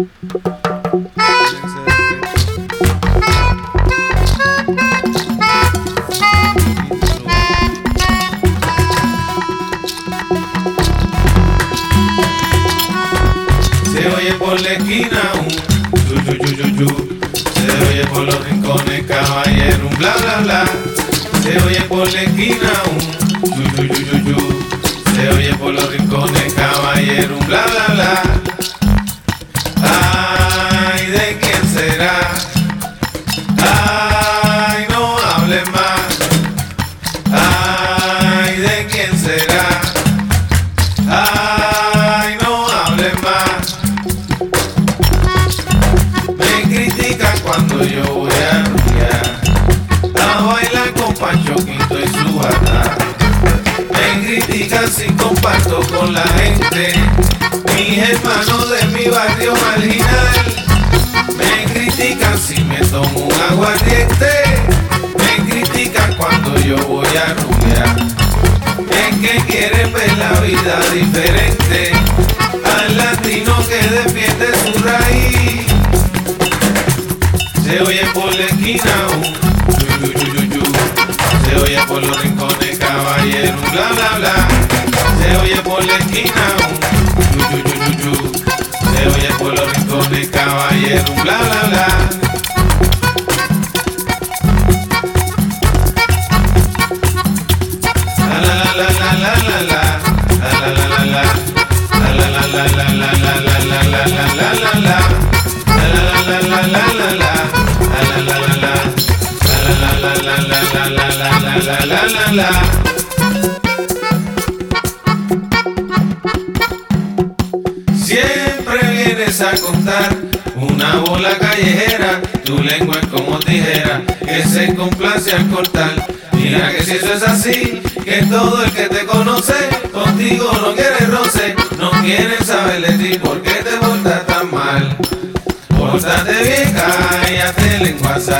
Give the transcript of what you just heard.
Se oye por la esquina un yu, yu, yu. Se oye por los rincones caballero un bla bla bla. Se oye por la esquina un. Se oye por los rincones caballero un bla bla bla. Critican si comparto con la gente, mis hermanos de mi barrio marginal. Me critican si me tomo un aguardiente, me critican cuando yo voy a rumbear. Es que quieren ver la vida diferente al latino que defiende su raíz. Se oye por la esquina un. Se oye por los rincones caballero bla bla bla. Por la esquina un yu, yu, yu. Se oye caballero bla bla bla. Siempre una bola callejera, tu lengua es como tijera, que se complace al cortar. Mira que si eso es así, que todo el que te conoce, contigo no quiere roce, no quieren saber de ti por qué te portas tan mal. Pórtate bien, cállate lenguaza.